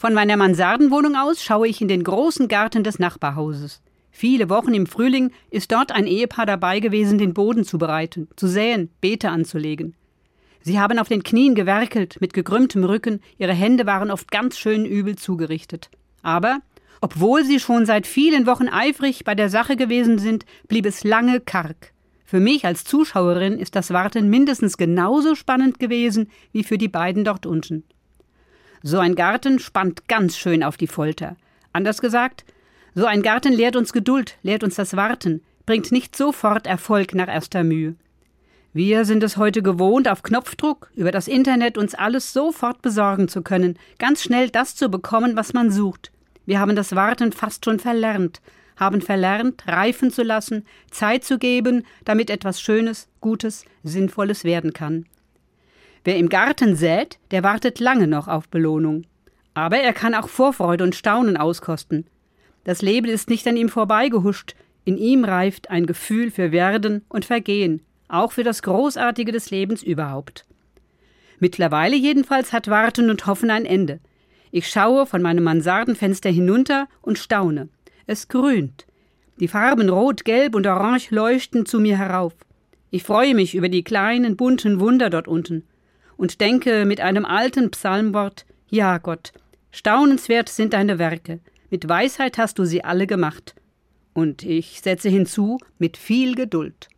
Von meiner Mansardenwohnung aus schaue ich in den großen Garten des Nachbarhauses. Viele Wochen im Frühling ist dort ein Ehepaar dabei gewesen, den Boden zu bereiten, zu säen, Beete anzulegen. Sie haben auf den Knien gewerkelt, mit gekrümmtem Rücken, ihre Hände waren oft ganz schön übel zugerichtet. Aber, obwohl sie schon seit vielen Wochen eifrig bei der Sache gewesen sind, blieb es lange karg. Für mich als Zuschauerin ist das Warten mindestens genauso spannend gewesen wie für die beiden dort unten. So ein Garten spannt ganz schön auf die Folter. Anders gesagt, so ein Garten lehrt uns Geduld, lehrt uns das Warten, bringt nicht sofort Erfolg nach erster Mühe. Wir sind es heute gewohnt, auf Knopfdruck über das Internet uns alles sofort besorgen zu können, ganz schnell das zu bekommen, was man sucht. Wir haben das Warten fast schon verlernt, haben verlernt, reifen zu lassen, Zeit zu geben, damit etwas Schönes, Gutes, Sinnvolles werden kann. Wer im Garten sät, der wartet lange noch auf Belohnung. Aber er kann auch Vorfreude und Staunen auskosten. Das Leben ist nicht an ihm vorbeigehuscht, in ihm reift ein Gefühl für Werden und Vergehen, auch für das Großartige des Lebens überhaupt. Mittlerweile jedenfalls hat Warten und Hoffen ein Ende. Ich schaue von meinem Mansardenfenster hinunter und staune. Es grünt. Die Farben Rot, Gelb und Orange leuchten zu mir herauf. Ich freue mich über die kleinen, bunten Wunder dort unten und denke mit einem alten Psalmwort Ja, Gott, staunenswert sind deine Werke, mit Weisheit hast du sie alle gemacht. Und ich setze hinzu mit viel Geduld.